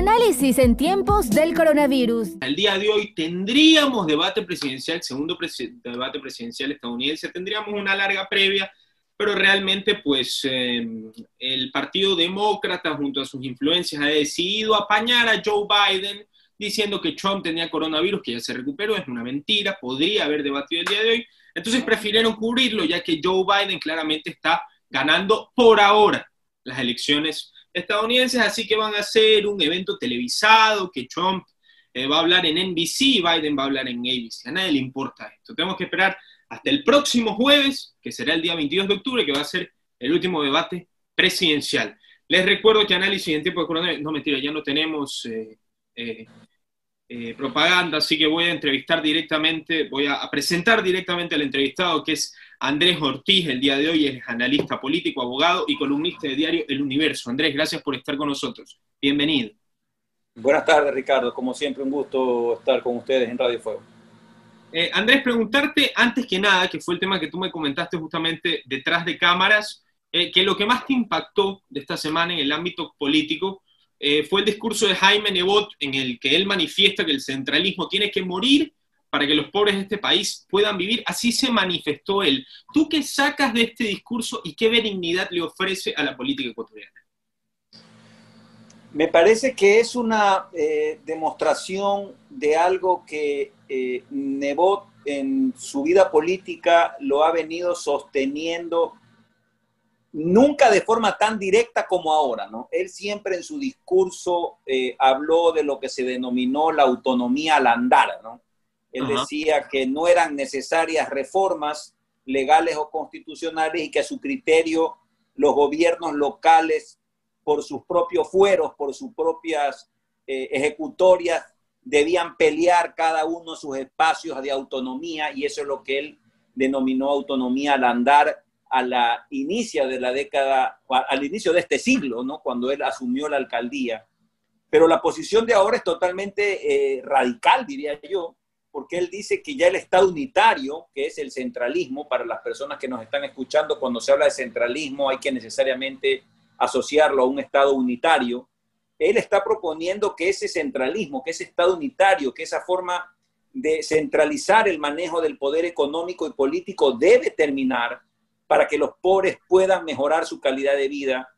Análisis en tiempos del coronavirus. El día de hoy tendríamos debate presidencial, segundo debate presidencial estadounidense, tendríamos una larga previa, pero realmente pues em, el Partido Demócrata junto a sus influencias ha decidido apañar a Joe Biden diciendo que Trump tenía coronavirus, que ya se recuperó, es una mentira, podría haber debatido el día de hoy. Entonces prefirieron cubrirlo ya que Joe Biden claramente está ganando por ahora las elecciones estadounidenses, así que van a hacer un evento televisado que Trump eh, va a hablar en NBC Biden va a hablar en ABC. A nadie le importa esto. Tenemos que esperar hasta el próximo jueves, que será el día 22 de octubre, que va a ser el último debate presidencial. Les recuerdo que análisis en tiempo de coronavirus, no mentira, ya no tenemos eh, eh, propaganda, así que voy a entrevistar directamente, voy a presentar directamente al entrevistado que es Andrés Ortiz, el día de hoy es analista político, abogado y columnista de diario El Universo. Andrés, gracias por estar con nosotros. Bienvenido. Buenas tardes, Ricardo. Como siempre, un gusto estar con ustedes en Radio Fuego. Eh, Andrés, preguntarte antes que nada, que fue el tema que tú me comentaste justamente detrás de cámaras, eh, que lo que más te impactó de esta semana en el ámbito político eh, fue el discurso de Jaime Nebot en el que él manifiesta que el centralismo tiene que morir para que los pobres de este país puedan vivir. Así se manifestó él. ¿Tú qué sacas de este discurso y qué benignidad le ofrece a la política ecuatoriana? Me parece que es una eh, demostración de algo que eh, Nebot en su vida política lo ha venido sosteniendo nunca de forma tan directa como ahora, ¿no? Él siempre en su discurso eh, habló de lo que se denominó la autonomía al andar, ¿no? Él decía que no eran necesarias reformas legales o constitucionales y que a su criterio los gobiernos locales, por sus propios fueros, por sus propias eh, ejecutorias, debían pelear cada uno sus espacios de autonomía y eso es lo que él denominó autonomía al andar a la inicia de la década, al inicio de este siglo, ¿no? cuando él asumió la alcaldía. Pero la posición de ahora es totalmente eh, radical, diría yo, porque él dice que ya el Estado unitario, que es el centralismo, para las personas que nos están escuchando, cuando se habla de centralismo hay que necesariamente asociarlo a un Estado unitario. Él está proponiendo que ese centralismo, que ese Estado unitario, que esa forma de centralizar el manejo del poder económico y político debe terminar para que los pobres puedan mejorar su calidad de vida.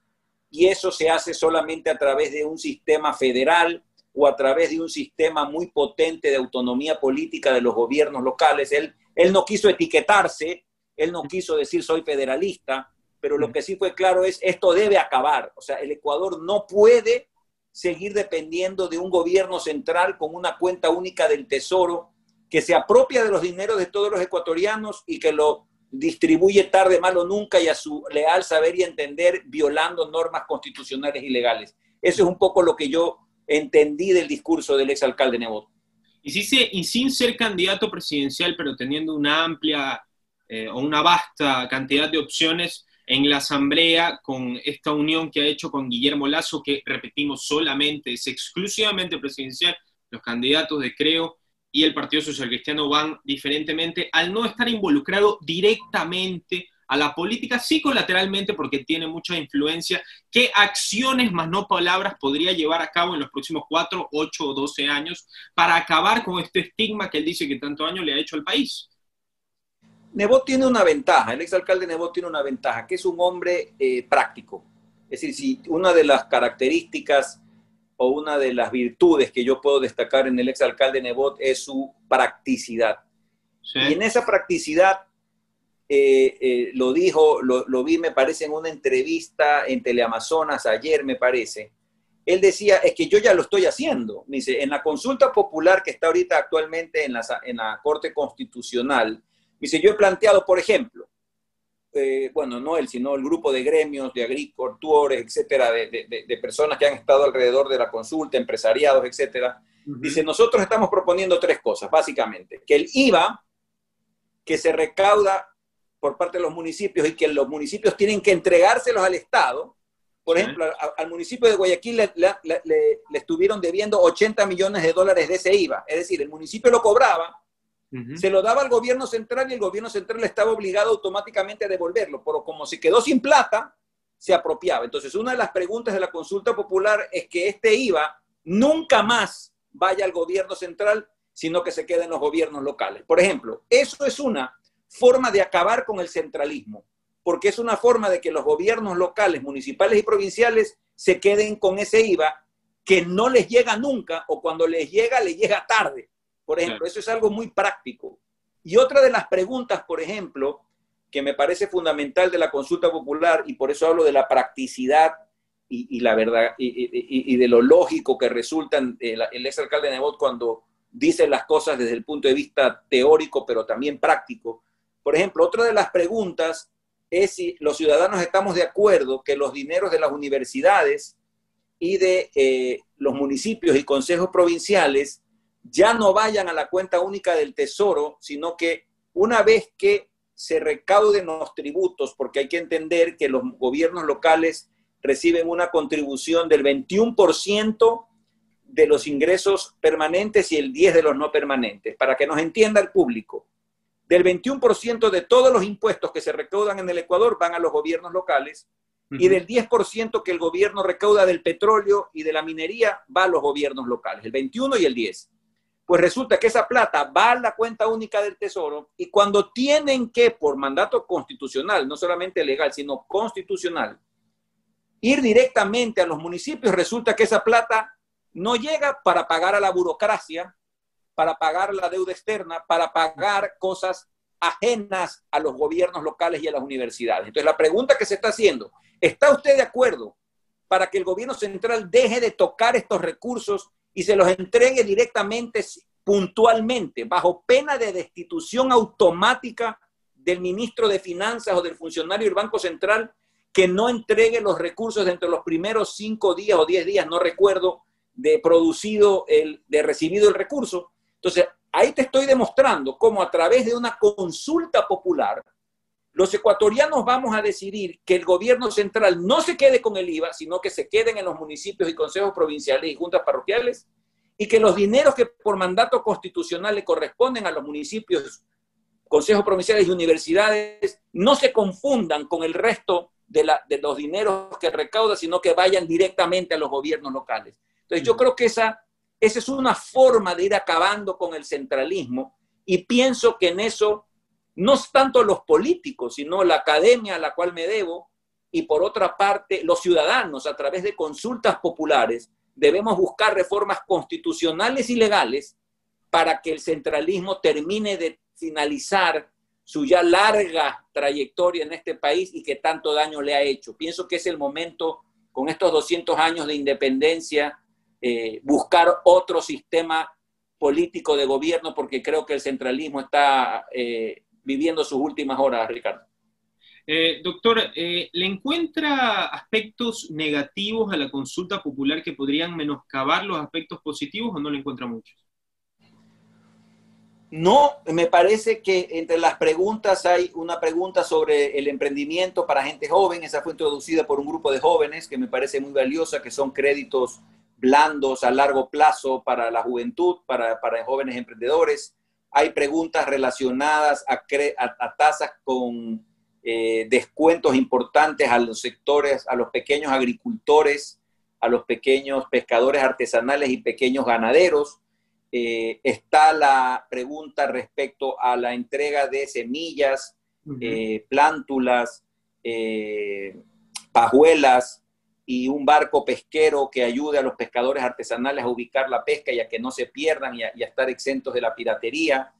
Y eso se hace solamente a través de un sistema federal o a través de un sistema muy potente de autonomía política de los gobiernos locales. Él, él no quiso etiquetarse, él no quiso decir soy federalista, pero lo que sí fue claro es esto debe acabar. O sea, el Ecuador no puede seguir dependiendo de un gobierno central con una cuenta única del Tesoro que se apropia de los dineros de todos los ecuatorianos y que lo distribuye tarde, malo nunca y a su leal saber y entender violando normas constitucionales y legales. Eso es un poco lo que yo entendí del discurso del exalcalde Nebot. Y, y sin ser candidato presidencial, pero teniendo una amplia eh, o una vasta cantidad de opciones en la Asamblea con esta unión que ha hecho con Guillermo Lazo, que repetimos solamente, es exclusivamente presidencial, los candidatos de Creo y el Partido Social Cristiano van diferentemente, al no estar involucrado directamente a la política, sí colateralmente porque tiene mucha influencia, qué acciones más no palabras podría llevar a cabo en los próximos 4, 8 o 12 años para acabar con este estigma que él dice que tanto año le ha hecho al país. Nebot tiene una ventaja, el exalcalde Nebot tiene una ventaja, que es un hombre eh, práctico. Es decir, si una de las características o una de las virtudes que yo puedo destacar en el exalcalde Nebot es su practicidad. Y en esa practicidad eh, eh, lo dijo, lo, vi, me parece, en una entrevista en Teleamazonas ayer, me parece. Él decía, es que yo ya lo estoy haciendo. dice, en la consulta popular que está ahorita actualmente en la, en la Corte Constitucional, dice, yo he planteado, por ejemplo, eh, bueno, no él, sino el grupo de gremios, de agricultores, etcétera, de, de, personas que han estado alrededor de la consulta, empresariados, etcétera. Dice, nosotros estamos proponiendo tres cosas, básicamente. Que el IVA, que se recauda por parte de los municipios y que los municipios tienen que entregárselos al Estado. Por ejemplo, al municipio de Guayaquil le, estuvieron debiendo 80 millones de dólares de ese IVA. Es decir, el municipio lo cobraba, se lo daba al gobierno central y el gobierno central estaba obligado automáticamente a devolverlo. Pero como se quedó sin plata, se apropiaba. Entonces, una de las preguntas de la consulta popular es que este IVA nunca más vaya al gobierno central, sino que se quede en los gobiernos locales. Por ejemplo, eso es una forma de acabar con el centralismo, porque es una forma de que los gobiernos locales, municipales y provinciales se queden con ese IVA que no les llega nunca o cuando les llega, les llega tarde. Por ejemplo, eso es algo muy práctico. Y otra de las preguntas, por ejemplo, que me parece fundamental de la consulta popular, y por eso hablo de la practicidad y, la verdad, y, de lo lógico que resulta el, el ex alcalde de Nebot cuando dice las cosas desde el punto de vista teórico, pero también práctico. Por ejemplo, otra de las preguntas es si los ciudadanos estamos de acuerdo que los dineros de las universidades y de eh, los municipios y consejos provinciales ya no vayan a la cuenta única del Tesoro, sino que una vez que se recauden los tributos, porque hay que entender que los gobiernos locales reciben una contribución del 21% de los ingresos permanentes y el 10% de los no permanentes, para que nos entienda el público. Del 21% de todos los impuestos que se recaudan en el Ecuador van a los gobiernos locales y del 10% que el gobierno recauda del petróleo y de la minería va a los gobiernos locales, el 21 y el 10 pues resulta que esa plata va a la cuenta única del Tesoro y cuando tienen que, por mandato constitucional, no solamente legal, sino constitucional, ir directamente a los municipios, resulta que esa plata no llega para pagar a la burocracia, para pagar la deuda externa, para pagar cosas ajenas a los gobiernos locales y a las universidades. Entonces, la pregunta que se está haciendo, ¿está usted de acuerdo para que el gobierno central deje de tocar estos recursos y se los entregue directamente, puntualmente, bajo pena de destitución automática del ministro de Finanzas o del funcionario del Banco Central que no entregue los recursos dentro de los primeros cinco días o diez días, no recuerdo, de producido, el, de recibido el recurso. Entonces, ahí te estoy demostrando cómo a través de una consulta popular, los ecuatorianos vamos a decidir que el gobierno central no se quede con el IVA, sino que se queden en los municipios y consejos provinciales y juntas parroquiales, y que los dineros que por mandato constitucional le corresponden a los municipios, consejos provinciales y universidades no se confundan con el resto de, los dineros que recauda, sino que vayan directamente a los gobiernos locales. Entonces yo creo que esa, esa es una forma de ir acabando con el centralismo y pienso que en eso no tanto los políticos, sino la academia a la cual me debo, y por otra parte los ciudadanos a través de consultas populares, debemos buscar reformas constitucionales y legales para que el centralismo termine de finalizar su ya larga trayectoria en este país y que tanto daño le ha hecho. Pienso que es el momento, con estos 200 años de independencia, eh, buscar otro sistema político de gobierno porque creo que el centralismo está eh, viviendo sus últimas horas, Ricardo. Eh, doctor, eh, ¿le encuentra aspectos negativos a la consulta popular que podrían menoscabar los aspectos positivos o no le encuentra muchos? No, me parece que entre las preguntas hay una pregunta sobre el emprendimiento para gente joven. Esa fue introducida por un grupo de jóvenes que me parece muy valiosa, que son créditos blandos a largo plazo para la juventud, para, para jóvenes emprendedores. Hay preguntas relacionadas a, tasas con eh, descuentos importantes a los sectores, a los pequeños agricultores, a los pequeños pescadores artesanales y pequeños ganaderos. Eh, está la pregunta respecto a la entrega de semillas, eh, plántulas, pajuelas y un barco pesquero que ayude a los pescadores artesanales a ubicar la pesca y a que no se pierdan y a, estar exentos de la piratería.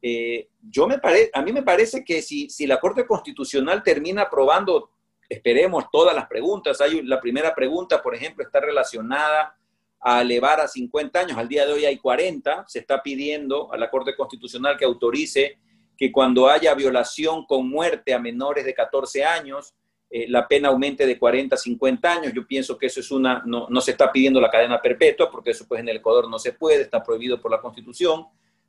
Eh, yo me a mí me parece que si, si la Corte Constitucional termina aprobando, esperemos, todas las preguntas, hay la primera pregunta, por ejemplo, está relacionada a elevar a 50 años, al día de hoy hay 40, se está pidiendo a la Corte Constitucional que autorice que cuando haya violación con muerte a menores de 14 años, eh, la pena aumente de 40 a 50 años. Yo pienso que eso es una, no, no, se está pidiendo la cadena perpetua, porque eso pues en el Ecuador no se puede, está prohibido por la Constitución,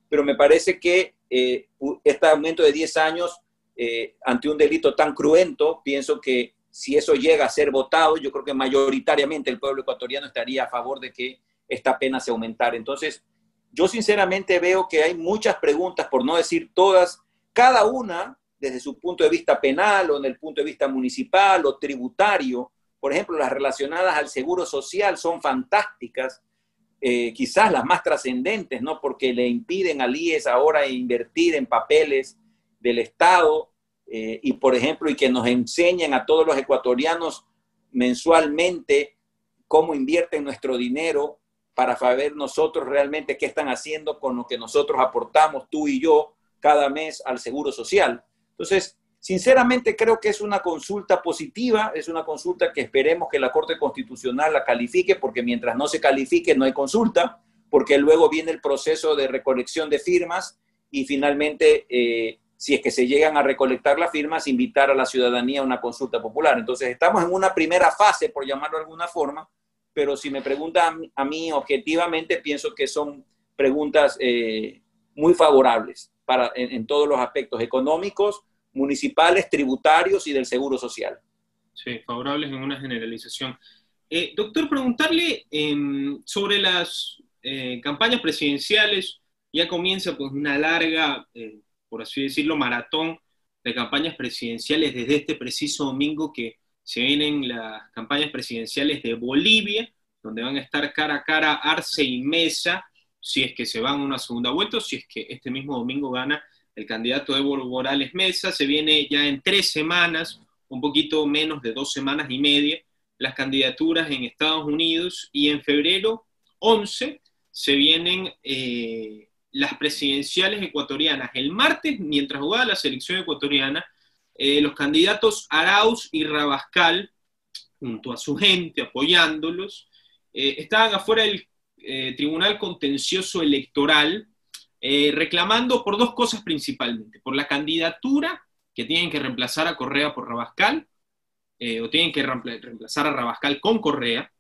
pero me parece que eh, este aumento de 10 años eh, ante un delito tan cruento, pienso que si eso llega a ser votado, yo creo que mayoritariamente el pueblo ecuatoriano estaría a favor de que esta pena se aumentara. Entonces, yo sinceramente veo que hay muchas preguntas, por no decir todas, cada una desde su punto de vista penal o en el punto de vista municipal o tributario. Por ejemplo, las relacionadas al seguro social son fantásticas eh, quizás las más trascendentes, ¿no? Porque le impiden al IES ahora invertir en papeles del Estado eh, y, por ejemplo, y que nos enseñen a todos los ecuatorianos mensualmente cómo invierten nuestro dinero para saber nosotros realmente qué están haciendo con lo que nosotros aportamos, tú y yo, cada mes al Seguro Social. Entonces, sinceramente creo que es una consulta positiva, es una consulta que esperemos que la Corte Constitucional la califique, porque mientras no se califique no hay consulta, porque luego viene el proceso de recolección de firmas y finalmente, eh, si es que se llegan a recolectar las firmas, invitar a la ciudadanía a una consulta popular. Entonces, estamos en una primera fase, por llamarlo de alguna forma, pero si me preguntan a mí objetivamente, pienso que son preguntas eh, muy favorables en, todos los aspectos económicos, municipales, tributarios y del seguro social. Sí, favorables en una generalización. Eh, doctor, preguntarle em, sobre las eh, campañas presidenciales. Ya comienza pues una larga, por así decirlo, maratón de campañas presidenciales desde este preciso domingo que se vienen las campañas presidenciales de Bolivia, donde van a estar cara a cara Arce y Mesa, si es que se van a una segunda vuelta si es que este mismo domingo gana el candidato Evo Morales Mesa. Se viene ya en tres semanas, un poquito menos de dos semanas y media, las candidaturas en Estados Unidos y en febrero 11 se vienen eh, las presidenciales ecuatorianas. El martes, mientras jugaba la selección ecuatoriana, eh, los candidatos Arauz y Rabascal, junto a su gente apoyándolos, eh, estaban afuera del eh, Tribunal Contencioso Electoral reclamando por dos cosas principalmente, por la candidatura que tienen que reemplazar a Correa por Rabascal, o tienen que reemplazar a Rabascal con Correa,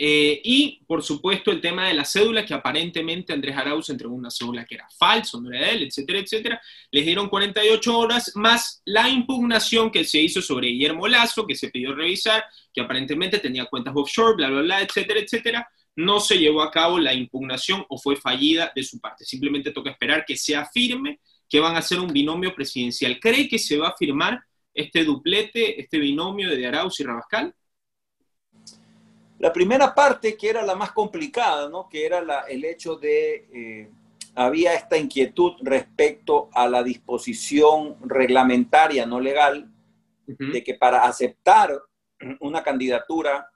eh, y, por supuesto, el tema de la cédula, que aparentemente Andrés Arauz entregó una cédula que era falsa, no era de él, etcétera, etcétera. Les dieron 48 horas más la impugnación que se hizo sobre Guillermo Lazo, que se pidió revisar, que aparentemente tenía cuentas offshore, bla, bla, bla, etcétera, etcétera. No se llevó a cabo la impugnación o fue fallida de su parte. Simplemente toca esperar que se afirme que van a ser un binomio presidencial. ¿Cree que se va a firmar este duplete, este binomio de Arauz y Rabascal? La primera parte, que era la más complicada, ¿no? que era el hecho de, eh, había esta inquietud respecto a la disposición reglamentaria, no legal, de que para aceptar una candidatura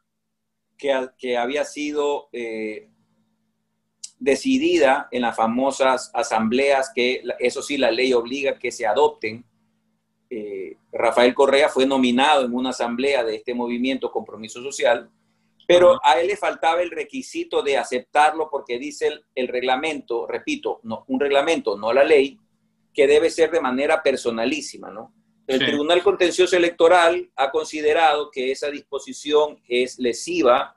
que, que había sido eh, decidida en las famosas asambleas, que eso sí la ley obliga que se adopten, eh, Rafael Correa fue nominado en una asamblea de este movimiento Compromiso Social, pero a él le faltaba el requisito de aceptarlo porque dice el, reglamento, repito, no, un reglamento, no la ley, que debe ser de manera personalísima, ¿no? El Tribunal Contencioso Electoral ha considerado que esa disposición es lesiva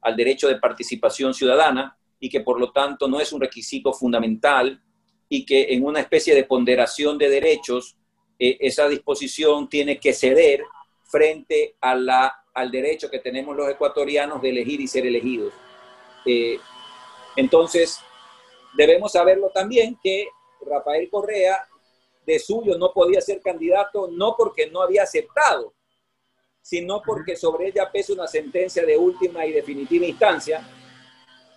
al derecho de participación ciudadana y que por lo tanto no es un requisito fundamental y que en una especie de ponderación de derechos eh, esa disposición tiene que ceder frente a la al derecho que tenemos los ecuatorianos de elegir y ser elegidos. Eh, entonces, debemos saberlo también que Rafael Correa de suyo no podía ser candidato no porque no había aceptado, sino porque sobre ella pesa una sentencia de última y definitiva instancia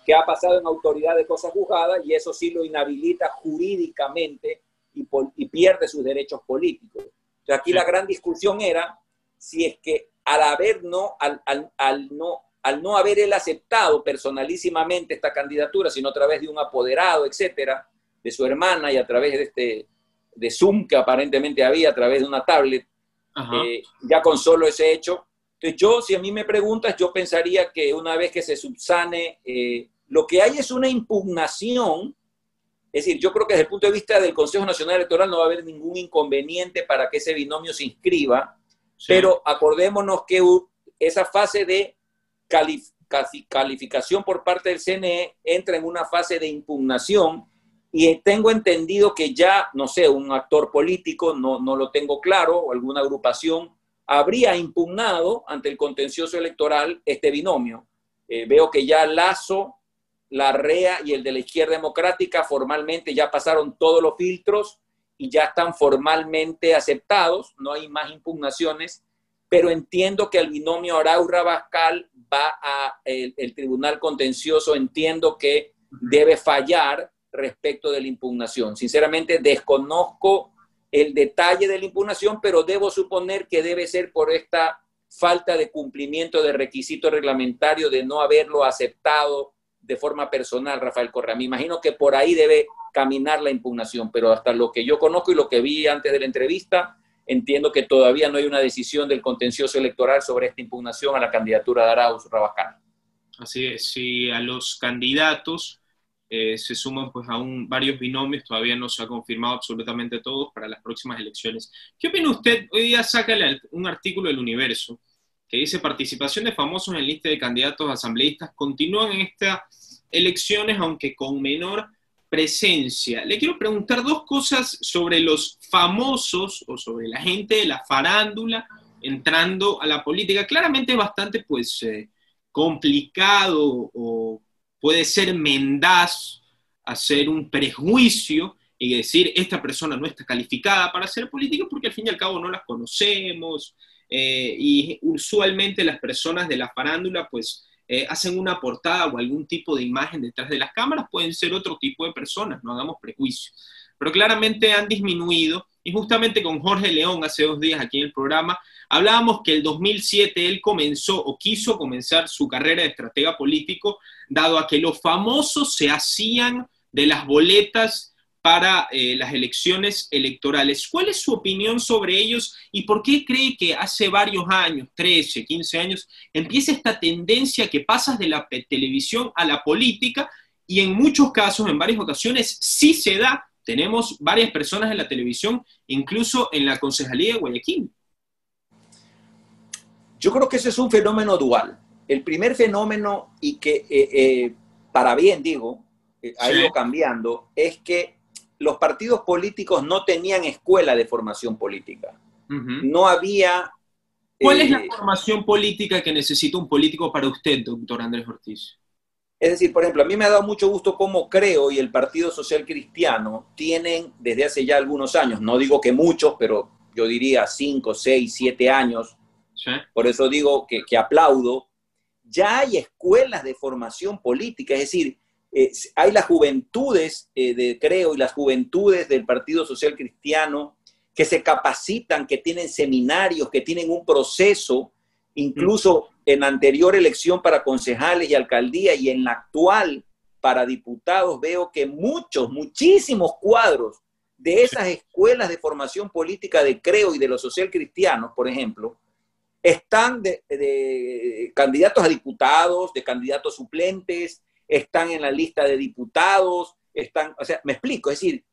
que ha pasado en autoridad de cosas juzgadas y eso sí lo inhabilita jurídicamente y, y pierde sus derechos políticos. Entonces aquí la gran discusión era si es que al haber no, al, no, al no haber él aceptado personalísimamente esta candidatura, sino a través de un apoderado, etcétera, de su hermana y a través de este de Zoom que aparentemente había a través de una tablet, eh, ya con solo ese hecho. Entonces yo, si a mí me preguntas, yo pensaría que una vez que se subsane, eh, lo que hay es una impugnación, es decir, yo creo que desde el punto de vista del Consejo Nacional Electoral no va a haber ningún inconveniente para que ese binomio se inscriba, pero acordémonos que esa fase de calificación por parte del CNE entra en una fase de impugnación y tengo entendido que ya, no sé, un actor político, no, no lo tengo claro, o alguna agrupación, habría impugnado ante el contencioso electoral este binomio. Eh, veo que ya Lazo, la REA y el de la izquierda democrática formalmente ya pasaron todos los filtros y ya están formalmente aceptados, no hay más impugnaciones. pero entiendo que el binomio Arauz-Rabascal va a el, el, tribunal contencioso, entiendo que debe fallar respecto de la impugnación. Sinceramente, desconozco el detalle de la impugnación, pero debo suponer que debe ser por esta falta de cumplimiento de requisito reglamentario de no haberlo aceptado de forma personal, Rafael Correa. Me imagino que por ahí debe caminar la impugnación, pero hasta lo que yo conozco y lo que vi antes de la entrevista, entiendo que todavía no hay una decisión del contencioso electoral sobre esta impugnación a la candidatura de Arauz Rabascal. Así es, si a los candidatos eh, se suman pues aún varios binomios, todavía no se ha confirmado absolutamente todos para las próximas elecciones. ¿Qué opina usted? Hoy día saca un artículo del Universo que dice participación de famosos en lista de candidatos asambleístas continúan en estas elecciones aunque con menor presencia. Le quiero preguntar dos cosas sobre los famosos o sobre la gente de la farándula entrando a la política. Claramente es bastante pues eh, complicado o puede ser mendaz hacer un prejuicio y decir esta persona no está calificada para hacer política porque al fin y al cabo no las conocemos eh, y usualmente las personas de la farándula pues eh, hacen una portada o algún tipo de imagen detrás de las cámaras, pueden ser otro tipo de personas, no hagamos prejuicios. Pero claramente han disminuido y justamente con Jorge León hace dos días aquí en el programa hablábamos que el 2007 él comenzó o quiso comenzar su carrera de estratega político dado a que los famosos se hacían de las boletas para eh, las elecciones electorales. ¿Cuál es su opinión sobre ellos y por qué cree que hace varios años, 13, 15 años, empieza esta tendencia que pasas de la televisión a la política y en muchos casos, en varias ocasiones, sí se da? Tenemos varias personas en la televisión, incluso en la Concejalía de Guayaquil. Yo creo que ese es un fenómeno dual. El primer fenómeno, y que eh, eh, para bien digo, eh, ha ido cambiando, es que los partidos políticos no tenían escuela de formación política. No había... ¿Cuál es la formación política que necesita un político para usted, doctor Andrés Ortiz? Es decir, por ejemplo, a mí me ha dado mucho gusto cómo creo y el Partido Social Cristiano tienen desde hace ya algunos años, no digo que muchos, pero yo diría cinco, seis, siete años, por eso digo que, aplaudo, ya hay escuelas de formación política, es decir, eh, hay las juventudes eh, de Creo y las juventudes del Partido Social Cristiano que se capacitan, que tienen seminarios, que tienen un proceso, incluso en anterior elección para concejales y alcaldía y en la actual para diputados, veo que muchos, muchísimos cuadros de esas escuelas de formación política de Creo y de los social cristianos, por ejemplo, están de, candidatos a diputados, de candidatos suplentes, están en la lista de diputados, están, o sea, me explico, es decir,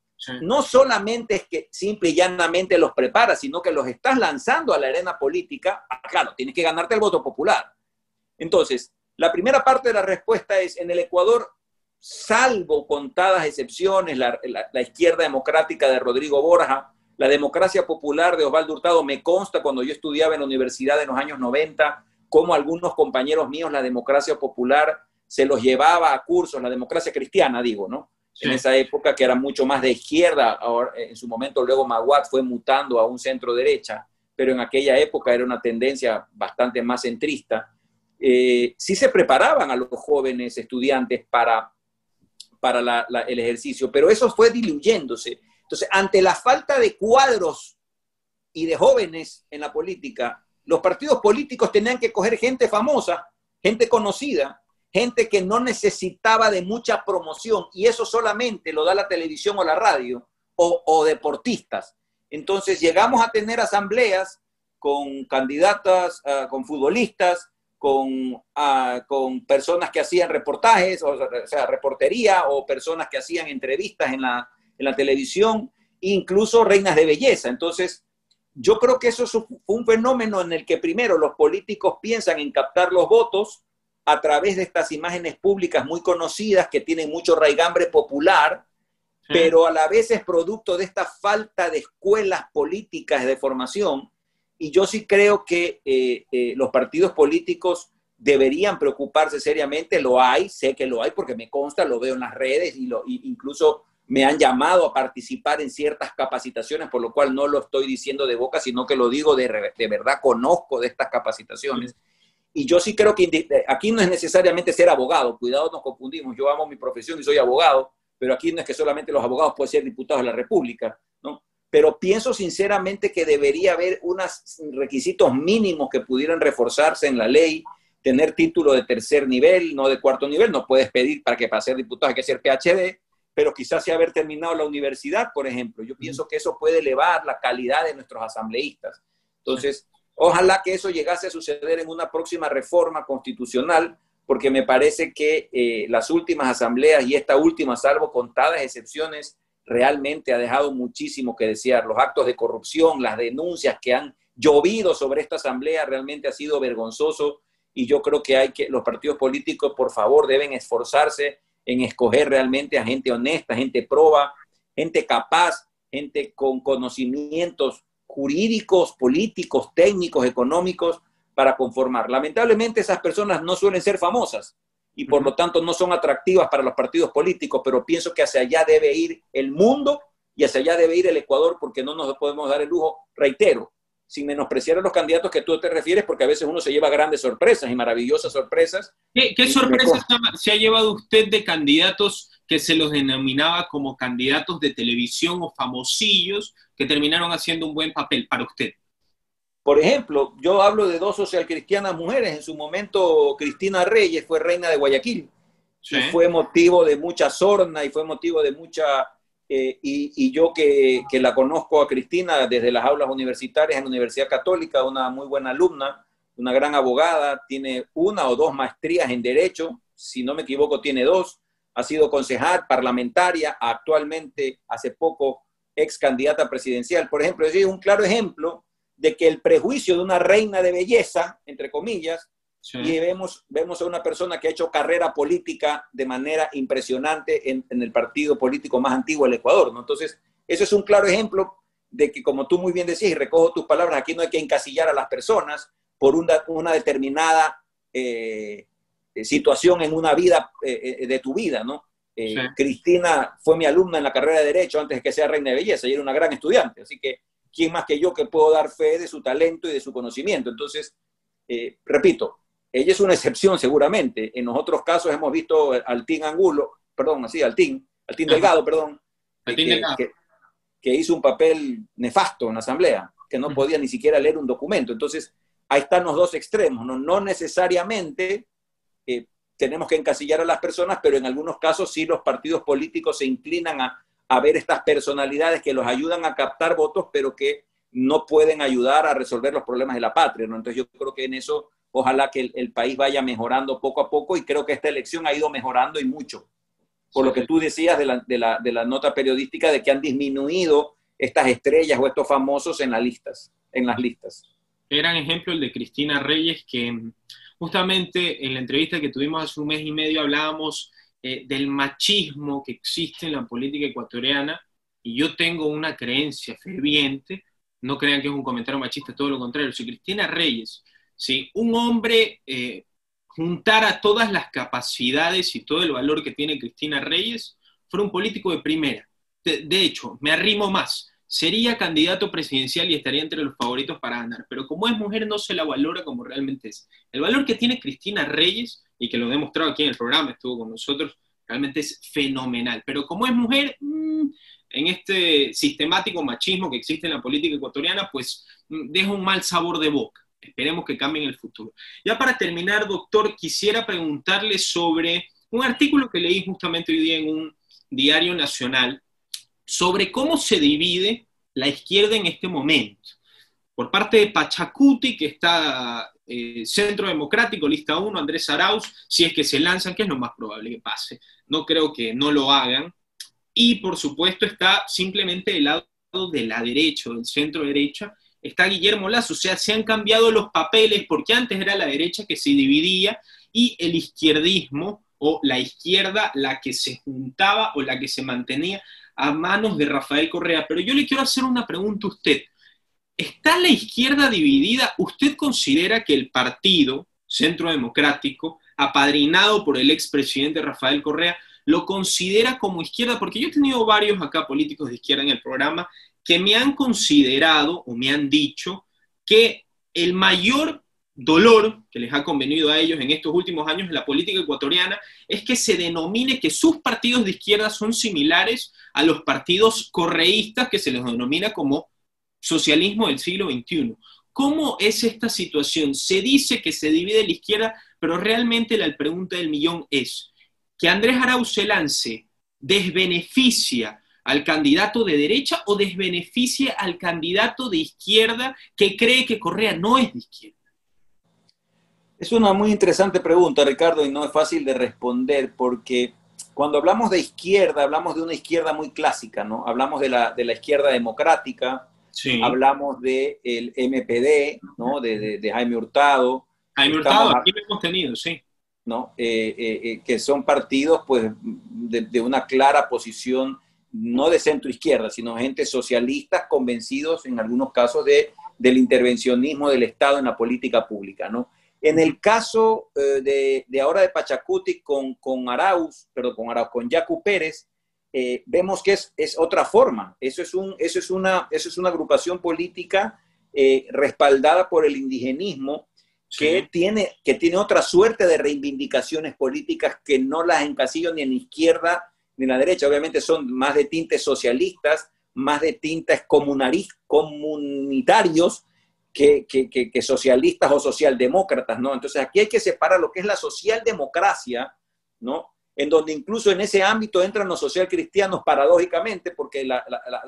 no solamente es que simple y llanamente los preparas, sino que los estás lanzando a la arena política, ah, claro, tienes que ganarte el voto popular. Entonces, la primera parte de la respuesta es, en el Ecuador, salvo contadas excepciones, la izquierda democrática de Rodrigo Borja, la democracia popular de Osvaldo Hurtado me consta cuando yo estudiaba en la universidad en los años 90, como algunos compañeros míos la democracia popular se los llevaba a cursos, la democracia cristiana, digo, ¿no? En esa época que era mucho más de izquierda, ahora, en su momento luego Maguat fue mutando a un centro derecha, pero en aquella época era una tendencia bastante más centrista. Eh, sí se preparaban a los jóvenes estudiantes para, para el ejercicio, pero eso fue diluyéndose entonces, ante la falta de cuadros y de jóvenes en la política, los partidos políticos tenían que coger gente famosa, gente conocida, gente que no necesitaba de mucha promoción, y eso solamente lo da la televisión o la radio, o, deportistas. Entonces llegamos a tener asambleas con candidatas, ah, con futbolistas, con, ah, con personas que hacían reportajes, o sea, reportería, o personas que hacían entrevistas en la, en la televisión, incluso reinas de belleza. Entonces, yo creo que eso fue un fenómeno en el que primero los políticos piensan en captar los votos a través de estas imágenes públicas muy conocidas que tienen mucho raigambre popular, pero a la vez es producto de esta falta de escuelas políticas de formación. Y yo sí creo que eh, eh, los partidos políticos deberían preocuparse seriamente, lo hay, sé que lo hay porque me consta, lo veo en las redes y lo, incluso me han llamado a participar en ciertas capacitaciones, por lo cual no lo estoy diciendo de boca, sino que lo digo de, de verdad, conozco de estas capacitaciones. Y yo sí creo que aquí no es necesariamente ser abogado, cuidado, nos confundimos, yo amo mi profesión y soy abogado, pero aquí no es que solamente los abogados pueden ser diputados de la República, ¿no? Pero pienso sinceramente que debería haber unos requisitos mínimos que pudieran reforzarse en la ley, tener título de tercer nivel, no de cuarto nivel, no puedes pedir para que para ser diputado hay que ser PhD, pero quizás sí haber terminado la universidad, por ejemplo. Yo pienso que eso puede elevar la calidad de nuestros asambleístas. Entonces, ojalá que eso llegase a suceder en una próxima reforma constitucional, porque me parece que eh, las últimas asambleas y esta última, salvo contadas excepciones, realmente ha dejado muchísimo que desear. Los actos de corrupción, las denuncias que han llovido sobre esta asamblea realmente ha sido vergonzoso y yo creo que hay que los partidos políticos por favor deben esforzarse en escoger realmente a gente honesta, gente proba, gente capaz, gente con conocimientos jurídicos, políticos, técnicos, económicos para conformar. Lamentablemente esas personas no suelen ser famosas y por lo tanto no son atractivas para los partidos políticos, pero pienso que hacia allá debe ir el mundo y hacia allá debe ir el Ecuador porque no nos podemos dar el lujo, reitero, sin menospreciar a los candidatos que tú te refieres, porque a veces uno se lleva grandes sorpresas y maravillosas sorpresas. ¿Qué, sorpresas se ha llevado usted de candidatos que se los denominaba como candidatos de televisión o famosillos que terminaron haciendo un buen papel para usted? Por ejemplo, yo hablo de dos socialcristianas mujeres. En su momento, Cristina Reyes fue reina de Guayaquil. fue motivo de mucha sorna y fue motivo de mucha eh, y, yo que, que, la conozco a Cristina desde las aulas universitarias en la Universidad Católica, una muy buena alumna, una gran abogada, tiene una o dos maestrías en Derecho, si no me equivoco tiene dos, ha sido concejal, parlamentaria, actualmente hace poco ex candidata presidencial. Por ejemplo, es un claro ejemplo de que el prejuicio de una reina de belleza, entre comillas, y vemos, vemos a una persona que ha hecho carrera política de manera impresionante en, el partido político más antiguo del Ecuador. ¿no? Entonces, eso es un claro ejemplo de que, como tú muy bien decís, y recojo tus palabras, aquí no hay que encasillar a las personas por una, una determinada eh, situación en una vida eh, eh, de tu vida, ¿no? Cristina fue mi alumna en la carrera de Derecho antes de que sea reina de belleza y era una gran estudiante, así que ¿quién más que yo que puedo dar fe de su talento y de su conocimiento? Entonces, repito, ella es una excepción seguramente. En los otros casos hemos visto al Team Angulo, perdón, así, al Team, al Team Delgado, perdón, que, que, hizo un papel nefasto en la Asamblea, que no podía ni siquiera leer un documento. Entonces, ahí están los dos extremos. No, no necesariamente eh, tenemos que encasillar a las personas, pero en algunos casos sí los partidos políticos se inclinan a, a ver estas personalidades que los ayudan a captar votos, pero que no pueden ayudar a resolver los problemas de la patria. ¿no? Entonces yo creo que en eso ojalá que el, país vaya mejorando poco a poco y creo que esta elección ha ido mejorando y mucho. Por lo que tú decías de la, de la, nota periodística de que han disminuido estas estrellas o estos famosos en las listas. En las listas. Gran ejemplo el de Cristina Reyes, que justamente en la entrevista que tuvimos hace un mes y medio hablábamos eh, del machismo que existe en la política ecuatoriana y yo tengo una creencia ferviente, no crean que es un comentario machista, todo lo contrario, si Cristina Reyes si un hombre eh, juntara todas las capacidades y todo el valor que tiene Cristina Reyes, fuera un político de primera. De, hecho, me arrimo más. Sería candidato presidencial y estaría entre los favoritos para ganar. Pero como es mujer, no se la valora como realmente es. El valor que tiene Cristina Reyes, y que lo he demostrado aquí en el programa, estuvo con nosotros, realmente es fenomenal. Pero como es mujer, mm, en este sistemático machismo que existe en la política ecuatoriana, pues mm, deja un mal sabor de boca. Esperemos que cambie en el futuro. Ya para terminar, doctor, quisiera preguntarle sobre un artículo que leí justamente hoy día en un diario nacional sobre cómo se divide la izquierda en este momento. Por parte de Pachacuti, que está eh, Centro Democrático, lista 1, Andrés Arauz, si es que se lanzan, que es lo más probable que pase. No creo que no lo hagan. Y por supuesto está simplemente del lado de la derecha, del centro derecha, está Guillermo Lazo. O sea, se han cambiado los papeles porque antes era la derecha que se dividía y el izquierdismo o la izquierda la que se juntaba o la que se mantenía a manos de Rafael Correa. Pero yo le quiero hacer una pregunta a usted. ¿Está la izquierda dividida? ¿Usted considera que el partido Centro Democrático, apadrinado por el expresidente Rafael Correa, lo considera como izquierda, porque yo he tenido varios acá políticos de izquierda en el programa que me han considerado o me han dicho que el mayor dolor que les ha convenido a ellos en estos últimos años en la política ecuatoriana es que se denomine que sus partidos de izquierda son similares a los partidos correístas que se les denomina como socialismo del siglo XXI. ¿Cómo es esta situación? Se dice que se divide la izquierda, pero realmente la pregunta del millón es, ¿que Andrés Arauz lance desbeneficia al candidato de derecha o desbeneficia al candidato de izquierda que cree que Correa no es de izquierda? Es una muy interesante pregunta, Ricardo, y no es fácil de responder porque cuando hablamos de izquierda, hablamos de una izquierda muy clásica, ¿no? Hablamos de la, de la izquierda democrática, hablamos del el MPD, ¿no? De, de, Jaime Hurtado. Jaime Hurtado, aquí lo hemos tenido, sí. ¿no? Eh, eh, eh, que son partidos pues, de, de, una clara posición, no de centro izquierda, sino gente socialistas convencidos en algunos casos de, del intervencionismo del Estado en la política pública. ¿no? En el caso de, de, ahora de Pachacuti con, con Arauz, perdón, con Arauz, con Yacu Pérez, vemos que es, es, otra forma. Eso es, un, eso, es una, eso es una agrupación política respaldada por el indigenismo que, tiene, que tiene otra suerte de reivindicaciones políticas que no las encasillo ni en la izquierda ni en la derecha. Obviamente son más de tintes socialistas, más de tintes comunitarios que, que, socialistas o socialdemócratas, ¿no? Entonces aquí hay que separar lo que es la socialdemocracia, ¿no? En donde incluso en ese ámbito entran los socialcristianos paradójicamente, porque la,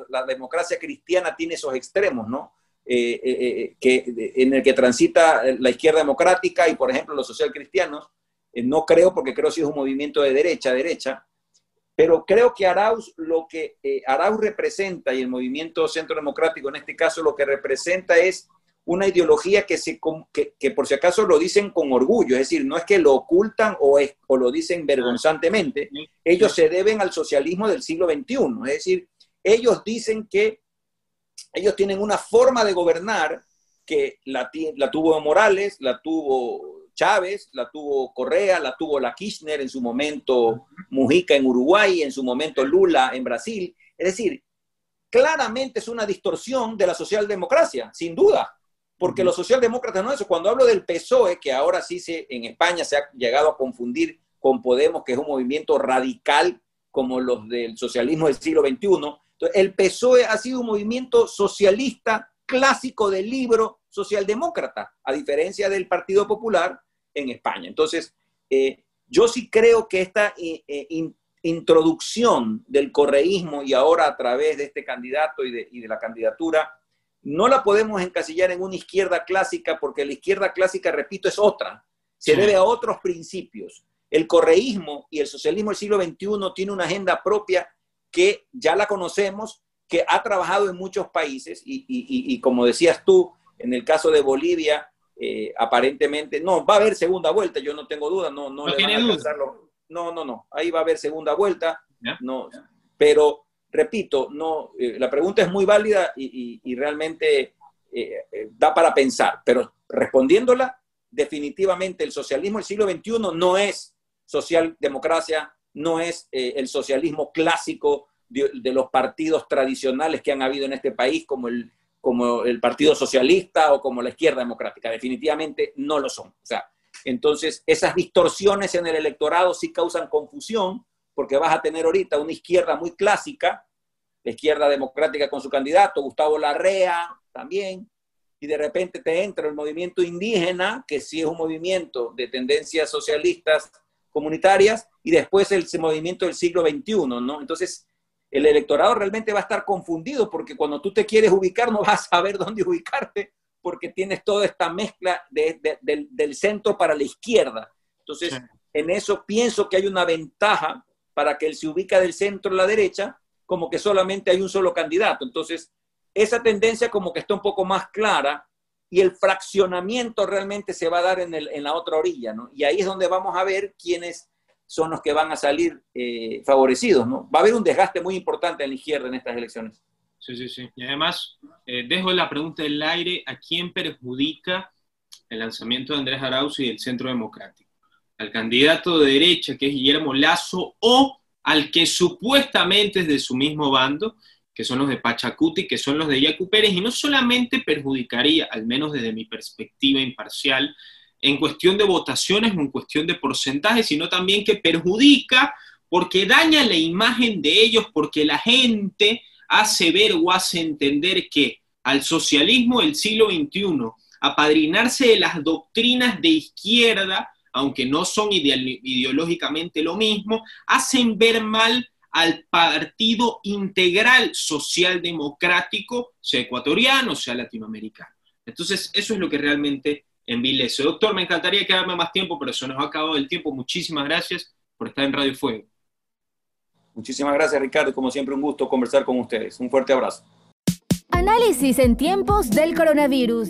la democracia cristiana tiene esos extremos, ¿no? Eh, eh, eh, que, en el que transita la izquierda democrática y, por ejemplo, los socialcristianos. no creo, porque creo que sí es un movimiento de derecha derecha, pero creo que Arauz, lo que Arauz representa y el movimiento centro democrático en este caso lo que representa es una ideología que, se, que, que, por si acaso lo dicen con orgullo, es decir, no es que lo ocultan o, es, o lo dicen vergonzantemente, ellos se deben al socialismo del siglo XXI, es decir, ellos dicen que ellos tienen una forma de gobernar que la, tuvo Morales, la tuvo Chávez, la tuvo Correa, la tuvo la Kirchner en su momento Mujica en Uruguay, en su momento Lula en Brasil. Es decir, claramente es una distorsión de la socialdemocracia, sin duda, porque los socialdemócratas no es eso. Cuando hablo del PSOE, que ahora sí se, en España se ha llegado a confundir con Podemos, que es un movimiento radical como los del socialismo del siglo XXI, el PSOE ha sido un movimiento socialista clásico del libro socialdemócrata, a diferencia del Partido Popular en España. Entonces, eh, yo sí creo que esta eh, eh, introducción del correísmo y ahora a través de este candidato y de, la candidatura, no la podemos encasillar en una izquierda clásica porque la izquierda clásica, repito, es otra, se debe a otros principios. El correísmo y el socialismo del siglo XXI tiene una agenda propia que ya la conocemos, que ha trabajado en muchos países y, como decías tú, en el caso de Bolivia, eh, aparentemente, no, va a haber segunda vuelta, yo no tengo duda, no, no, no, no, no, ahí va a haber segunda vuelta, no, pero repito, no, eh, la pregunta es muy válida y, realmente eh, da para pensar, pero respondiéndola, definitivamente el socialismo del siglo XXI no es socialdemocracia, no es eh, el socialismo clásico de, los partidos tradicionales que han habido en este país, como el, como el Partido Socialista o como la izquierda democrática. Definitivamente no lo son. O sea, entonces, esas distorsiones en el electorado sí causan confusión, porque vas a tener ahorita una izquierda muy clásica, la izquierda democrática con su candidato, Gustavo Larrea también, y de repente te entra el movimiento indígena, que sí es un movimiento de tendencias socialistas comunitarias y después el movimiento del siglo XXI, ¿no? Entonces, el electorado realmente va a estar confundido porque cuando tú te quieres ubicar no vas a saber dónde ubicarte porque tienes toda esta mezcla del, centro para la izquierda. Entonces, en eso pienso que hay una ventaja para que él se ubica del centro a la derecha, como que solamente hay un solo candidato. Entonces, esa tendencia como que está un poco más clara y el fraccionamiento realmente se va a dar en, el, en la otra orilla, ¿no? Y ahí es donde vamos a ver quiénes son los que van a salir eh, favorecidos, ¿no? Va a haber un desgaste muy importante en la izquierda en estas elecciones. Sí, sí, sí. Y además, eh, dejo la pregunta en el aire, ¿a quién perjudica el lanzamiento de Andrés Arauz y del Centro Democrático? ¿Al candidato de derecha, que es Guillermo Lazo, o al que supuestamente es de su mismo bando, que son los de Pachacuti, que son los de Yacu Pérez, y no solamente perjudicaría, al menos desde mi perspectiva imparcial, en cuestión de votaciones o en cuestión de porcentajes, sino también que perjudica porque daña la imagen de ellos, porque la gente hace ver o hace entender que al socialismo del siglo XXI, apadrinarse de las doctrinas de izquierda, aunque no son ideológicamente lo mismo, hacen ver mal al Partido Integral Social Democrático, sea ecuatoriano, sea latinoamericano. Entonces, eso es lo que realmente envilece. Doctor, me encantaría quedarme más tiempo, pero se nos ha acabado el tiempo. Muchísimas gracias por estar en Radio Fuego. Muchísimas gracias, Ricardo. Como siempre, un gusto conversar con ustedes. Un fuerte abrazo. Análisis en tiempos del coronavirus.